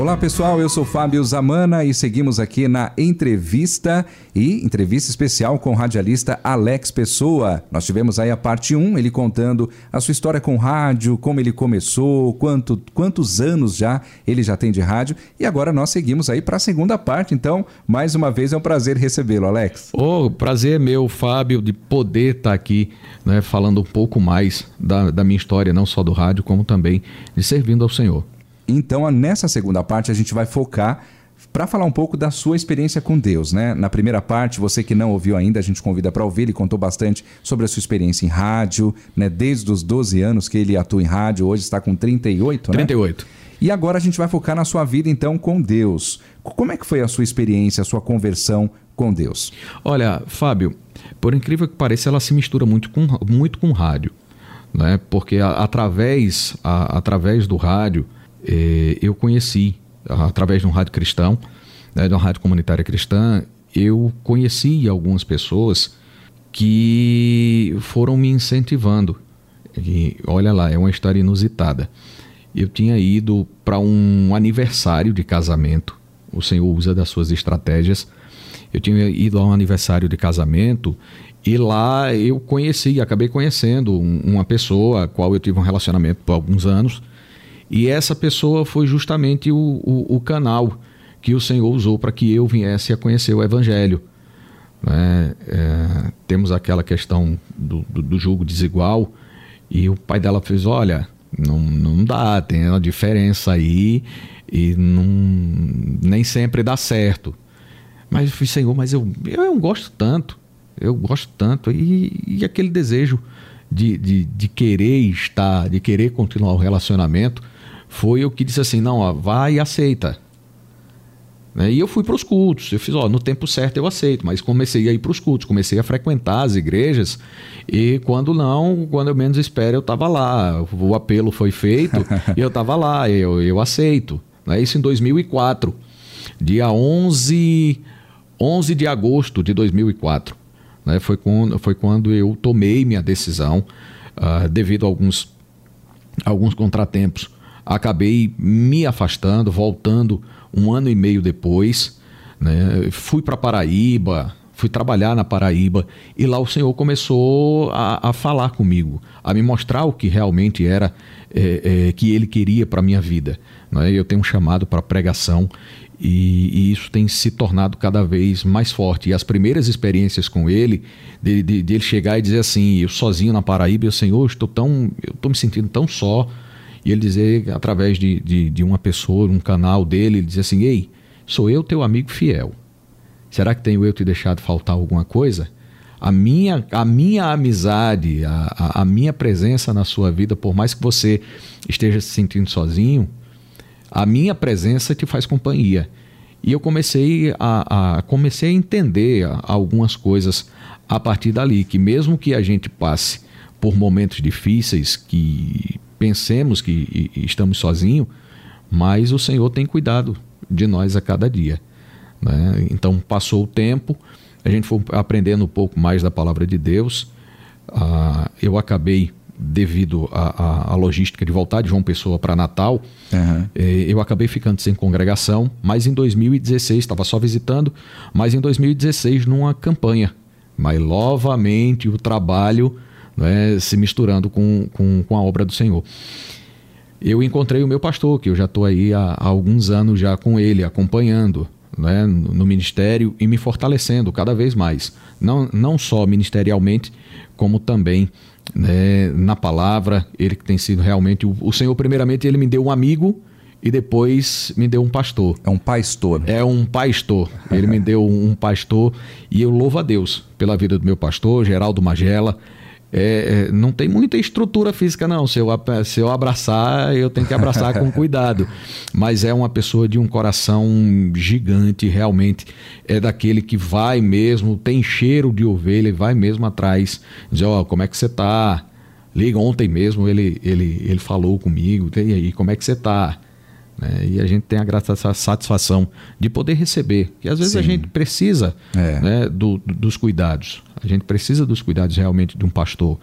Olá pessoal, eu sou Fábio Zamana e seguimos aqui na entrevista e entrevista especial com o radialista Alex Pessoa. Nós tivemos aí a parte 1, ele contando a sua história com rádio, como ele começou, quanto, quantos anos já ele já tem de rádio e agora nós seguimos aí para a segunda parte. Então, mais uma vez é um prazer recebê-lo, Alex. O oh, prazer é meu, Fábio, de poder estar tá aqui né, falando um pouco mais da, da minha história, não só do rádio, como também de servindo ao Senhor. Então, nessa segunda parte, a gente vai focar para falar um pouco da sua experiência com Deus, né? Na primeira parte, você que não ouviu ainda, a gente convida para ouvir. Ele contou bastante sobre a sua experiência em rádio, né? Desde os 12 anos que ele atua em rádio, hoje está com 38, né? 38. E agora a gente vai focar na sua vida então com Deus. Como é que foi a sua experiência, a sua conversão com Deus? Olha, Fábio, por incrível que pareça, ela se mistura muito com muito com rádio, né? Porque a, através a, através do rádio é, eu conheci, através de um rádio cristão, né, de uma rádio comunitária cristã, eu conheci algumas pessoas que foram me incentivando. E, olha lá, é uma história inusitada. Eu tinha ido para um aniversário de casamento. O Senhor usa das suas estratégias. Eu tinha ido a um aniversário de casamento e lá eu conheci, acabei conhecendo uma pessoa a qual eu tive um relacionamento por alguns anos. E essa pessoa foi justamente o, o, o canal que o Senhor usou para que eu viesse a conhecer o Evangelho. Né? É, temos aquela questão do, do, do julgo desigual e o pai dela fez: olha, não, não dá, tem uma diferença aí e não, nem sempre dá certo. Mas eu falei, Senhor, mas eu, eu gosto tanto, eu gosto tanto. E, e aquele desejo de, de, de querer estar, de querer continuar o relacionamento, foi o que disse assim: não, ó, vai e aceita. Né? E eu fui para os cultos. Eu fiz, ó, no tempo certo eu aceito, mas comecei a ir para os cultos, comecei a frequentar as igrejas e quando não, quando eu menos espero, eu estava lá. O apelo foi feito e eu estava lá, eu, eu aceito. Né? Isso em 2004, dia 11, 11 de agosto de 2004. Né? Foi, quando, foi quando eu tomei minha decisão, uh, devido a alguns, alguns contratempos acabei me afastando, voltando um ano e meio depois. Né? Fui para Paraíba, fui trabalhar na Paraíba e lá o Senhor começou a, a falar comigo, a me mostrar o que realmente era é, é, que Ele queria para minha vida. Né? Eu tenho um chamado para pregação e, e, isso tem se tornado cada vez mais forte. E as primeiras experiências com Ele, de, de, de ele chegar e dizer assim, eu sozinho na Paraíba, Senhor, estou tão, eu estou me sentindo tão só e ele dizer, através de, de, de uma pessoa, um canal dele, ele dizer assim: Ei, sou eu teu amigo fiel. Será que tenho eu te deixado faltar alguma coisa? A minha, a minha amizade, a, a, minha presença na sua vida, por mais que você esteja se sentindo sozinho, a minha presença te faz companhia. E eu comecei a, a, comecei a entender algumas coisas a partir dali, que mesmo que a gente passe por momentos difíceis, que pensemos que estamos sozinhos, mas o Senhor tem cuidado de nós a cada dia. Né? Então passou o tempo, a gente foi aprendendo um pouco mais da palavra de Deus. Ah, eu acabei, devido à logística de voltar de João Pessoa para Natal, uhum. eh, eu acabei ficando sem congregação, mas em 2016, estava só visitando, mas em 2016 numa campanha. Mas novamente o trabalho né, se misturando com, com, com a obra do Senhor. Eu encontrei o meu pastor, que eu já estou aí há, há, alguns anos já com ele, acompanhando né, no, ministério e me fortalecendo cada vez mais. Não, não só ministerialmente, como também né, na palavra. Ele que tem sido realmente. O, o Senhor, primeiramente, ele me deu um amigo e depois me deu um pastor. É um pastor. É um pastor. Ele me deu um pastor e eu louvo a Deus pela vida do meu pastor, Geraldo Magela. É, é, não tem muita estrutura física, não. Se eu, se eu abraçar, eu tenho que abraçar com cuidado. Mas é uma pessoa de um coração gigante, realmente. É daquele que vai mesmo, tem cheiro de ovelha e vai mesmo atrás. Diz: Ó, oh, como é que você tá? Liga, ontem mesmo ele, ele, ele falou comigo. E aí, como é que você tá? Né? E a gente tem a grata satisfação de poder receber. Que às vezes Sim. a gente precisa é. né, do, dos cuidados. A gente precisa dos cuidados realmente de um pastor.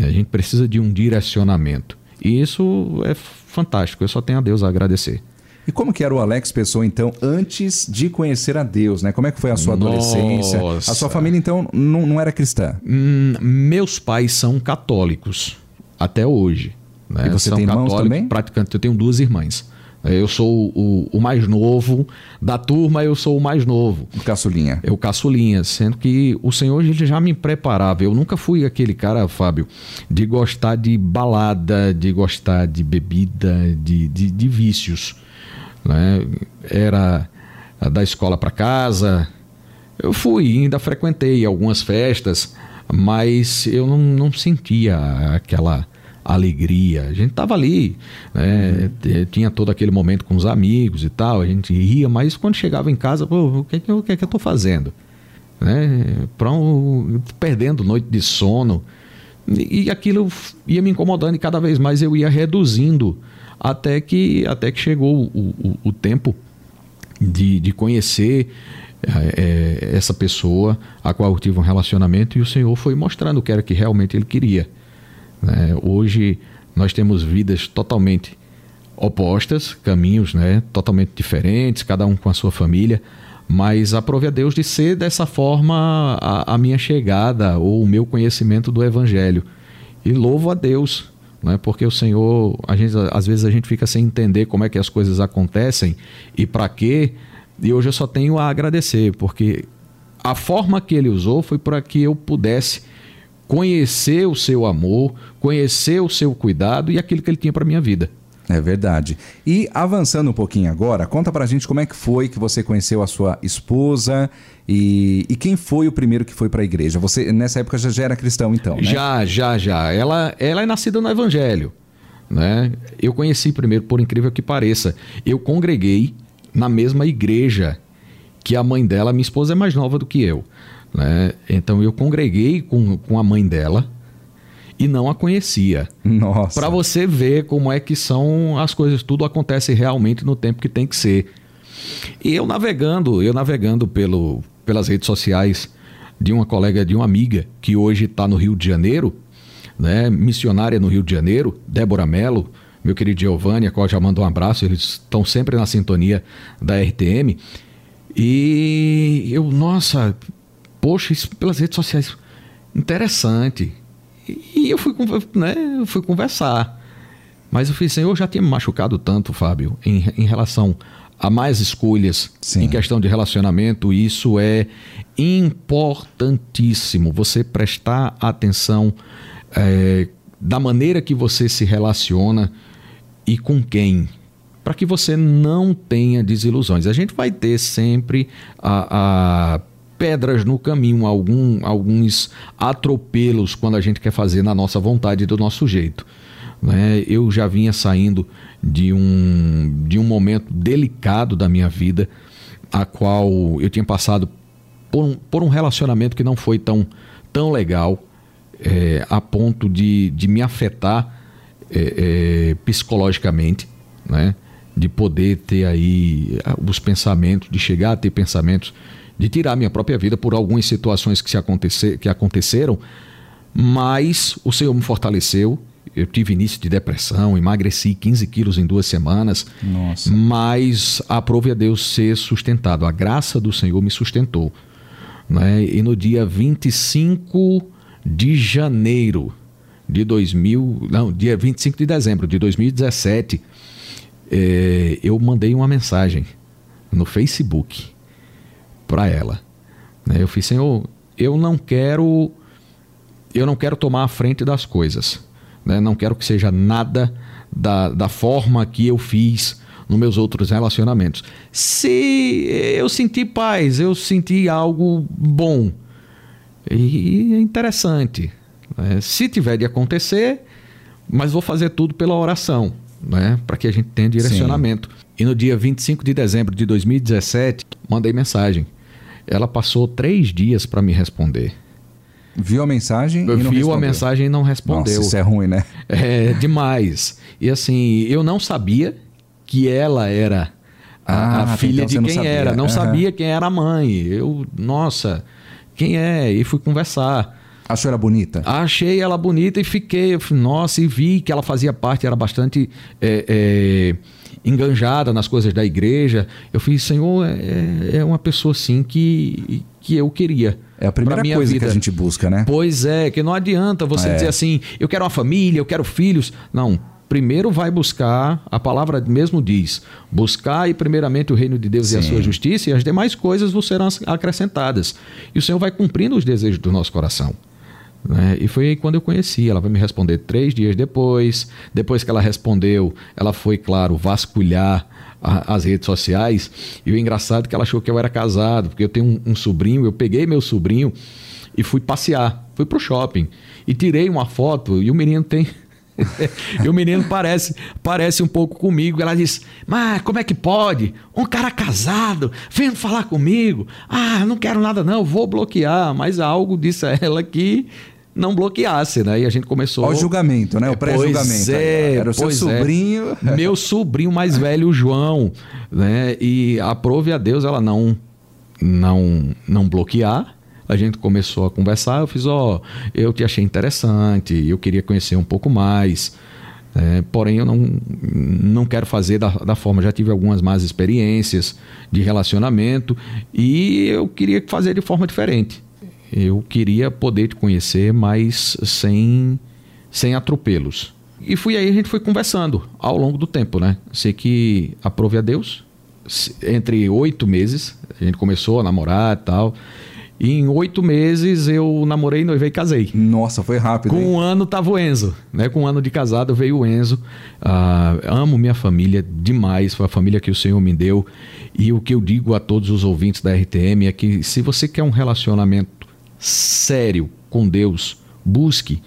A gente precisa de um direcionamento. E isso é fantástico. Eu só tenho a Deus a agradecer. E como que era o Alex Pessoa, então, antes de conhecer a Deus, né? Como é que foi a sua Nossa. adolescência? A sua família, então, não, não era cristã? Hum, meus pais são católicos, até hoje. Né? E você são tem irmãos também? Praticantes. Eu tenho duas irmãs. Eu sou o, o, mais novo da turma, eu sou o mais novo. O caçulinha. Eu caçulinha, sendo que o Senhor já me preparava. Eu nunca fui aquele cara, Fábio, de gostar de balada, de gostar de bebida, de, de, de vícios. Né? Era da escola para casa. Eu fui, ainda frequentei algumas festas, mas eu não, não sentia aquela alegria. A gente estava ali, né? uhum. tinha todo aquele momento com os amigos e tal, a gente ria, mas quando chegava em casa, o que, que, o que, que eu estou fazendo? Né? Um, perdendo noite de sono. E, e aquilo ia me incomodando e cada vez mais eu ia reduzindo até que, até que chegou o, o, o tempo de, de conhecer é, essa pessoa a qual eu tive um relacionamento e o Senhor foi mostrando o que era que realmente ele queria. Né? Hoje nós temos vidas totalmente opostas, caminhos né? totalmente diferentes, cada um com a sua família, mas aprove a Deus de ser dessa forma a, a minha chegada ou o meu conhecimento do Evangelho. E louvo a Deus, né? porque o Senhor, a gente, às vezes a gente fica sem entender como é que as coisas acontecem e para quê, e hoje eu só tenho a agradecer, porque a forma que ele usou foi para que eu pudesse conhecer o seu amor, conhecer o seu cuidado e aquilo que ele tinha para minha vida. É verdade. E avançando um pouquinho agora, conta pra gente como é que foi que você conheceu a sua esposa e, e quem foi o primeiro que foi para a igreja. Você nessa época já, já era cristão então, né? Já, já, já. Ela, ela é nascida no evangelho, né? Eu conheci primeiro, por incrível que pareça, eu congreguei na mesma igreja que a mãe dela, minha esposa é mais nova do que eu. Né? Então eu congreguei com, com a mãe dela e não a conhecia. Nossa. Para você ver como é que são as coisas, tudo acontece realmente no tempo que tem que ser. E eu navegando, eu navegando pelo, pelas redes sociais de uma colega, de uma amiga que hoje está no Rio de Janeiro, né, missionária no Rio de Janeiro, Débora Mello, meu querido Giovanni, a qual já mando um abraço, eles estão sempre na sintonia da RTM. E eu, nossa, poxa, isso pelas redes sociais, interessante. E eu fui, né, eu fui conversar. Mas eu fiz assim, eu já tinha me machucado tanto, Fábio, em, em relação a mais escolhas Sim. em questão de relacionamento. Isso é importantíssimo. Você prestar atenção é, da maneira que você se relaciona e com quem. Para que você não tenha desilusões. A gente vai ter sempre a, a pedras no caminho, algum, alguns atropelos quando a gente quer fazer na nossa vontade do nosso jeito. Né? Eu já vinha saindo de um, de um momento delicado da minha vida, a qual eu tinha passado por um, por um relacionamento que não foi tão, tão legal, é, a ponto de, de me afetar é, é, psicologicamente, né? de poder ter aí os pensamentos, de chegar a ter pensamentos de tirar minha própria vida por algumas situações que, se acontecer, que aconteceram, mas o Senhor me fortaleceu. Eu tive início de depressão, emagreci 15 quilos em duas semanas. Nossa. Mas aprove a Deus ser sustentado. A graça do Senhor me sustentou. Né? E no dia 25 de janeiro de 2000, não, dia 25 de dezembro de 2017, eh, eu mandei uma mensagem no Facebook para ela. Né? Eu fiz, Senhor, eu não quero, eu não quero tomar a frente das coisas. Né? Não quero que seja nada da, da forma que eu fiz nos meus outros relacionamentos. Se eu senti paz, eu senti algo bom e é interessante. Né? Se tiver de acontecer, mas vou fazer tudo pela oração, né? para que a gente tenha direcionamento. Sim. E no dia 25 de dezembro de 2017, mandei mensagem. Ela passou três dias para me responder. Viu a mensagem eu e não Viu respondeu. a mensagem e não respondeu. Nossa, isso é ruim, né? É demais. E assim, eu não sabia que ela era a, Ah, a filha então de não quem sabia. era. Não Aham. sabia quem era a mãe. Eu, nossa, quem é? E fui conversar. Achou ela bonita? Achei ela bonita e fiquei, nossa, e vi que ela fazia parte, era bastante é, é, enganjada nas coisas da igreja. Eu fiz, Senhor, é, é uma pessoa assim que, que eu queria. É a primeira coisa vida. que a gente busca, né? Pois é, que não adianta você É. dizer assim, eu quero uma família, eu quero filhos. Não, primeiro vai buscar, a palavra mesmo diz, buscar e primeiramente o reino de Deus e a Sim. sua justiça e as demais coisas vos serão acrescentadas. E o Senhor vai cumprindo os desejos do nosso coração. Né? E foi aí quando eu conheci. Ela vai me responder três dias depois. Depois que ela respondeu, ela foi, claro, vasculhar a- as redes sociais. E o engraçado é que ela achou que eu era casado, porque eu tenho um, um sobrinho. Eu peguei meu sobrinho e fui passear. Fui pro shopping e tirei uma foto. E o menino tem. e o menino parece, parece um pouco comigo. Ela disse: Mas como é que pode? Um cara casado vendo falar comigo. Ah, não quero nada, não, vou bloquear. Mas algo disse a ela que não bloqueasse, né? E a gente começou. O julgamento, né? O pré-julgamento. Pois aí, ó. é, Era o seu é. sobrinho. Meu sobrinho mais velho, o João, né? E aprove a Deus ela não não não bloquear. A gente começou a conversar, eu fiz, ó, eu te achei interessante, eu queria conhecer um pouco mais. né? porém, eu não, não quero fazer da, da forma. Já tive algumas más experiências de relacionamento e eu queria fazer de forma diferente. Eu queria poder te conhecer, mas sem, sem atropelos. E fui aí, a gente foi conversando ao longo do tempo, né? Sei que aprove a Deus. Entre oito meses, a gente começou a namorar e tal. E em oito meses eu namorei, noivei e casei. Nossa, foi rápido. Com hein? um ano tava o Enzo, né? Com um ano de casado veio o Enzo. Ah, amo minha família demais, foi a família que o Senhor me deu. E o que eu digo a todos os ouvintes da RTM é que se você quer um relacionamento sério com Deus, busque.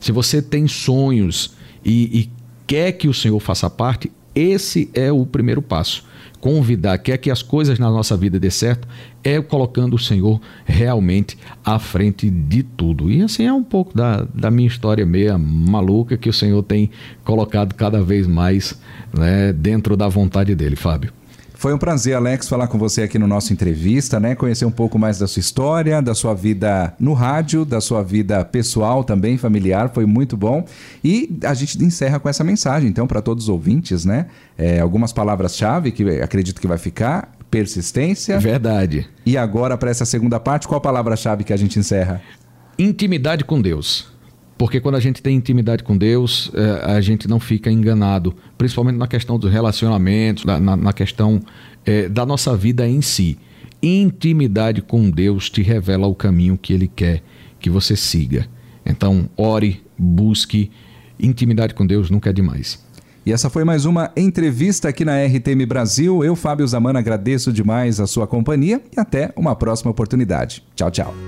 Se você tem sonhos e, e quer que o Senhor faça parte, esse é o primeiro passo. Convidar, quer que as coisas na nossa vida dê certo, é colocando o Senhor realmente à frente de tudo. E assim é um pouco da, da minha história meia maluca que o Senhor tem colocado cada vez mais né, dentro da vontade dele, Fábio. Foi um prazer, Alex, falar com você aqui no nosso entrevista, né? Conhecer um pouco mais da sua história, da sua vida no rádio, da sua vida pessoal também, familiar, foi muito bom. E a gente encerra com essa mensagem, então, para todos os ouvintes, né? É, algumas palavras-chave que acredito que vai ficar: persistência. Verdade. E agora, para essa segunda parte, qual a palavra-chave que a gente encerra? Intimidade com Deus. Porque quando a gente tem intimidade com Deus, eh, a gente não fica enganado, principalmente na questão dos relacionamentos, na, na- na questão eh, da nossa vida em si. Intimidade com Deus te revela o caminho que Ele quer que você siga. Então, ore, busque. Intimidade com Deus nunca é demais. E essa foi mais uma entrevista aqui na RTM Brasil. Eu, Fábio Zamana, agradeço demais a sua companhia e até uma próxima oportunidade. Tchau, tchau.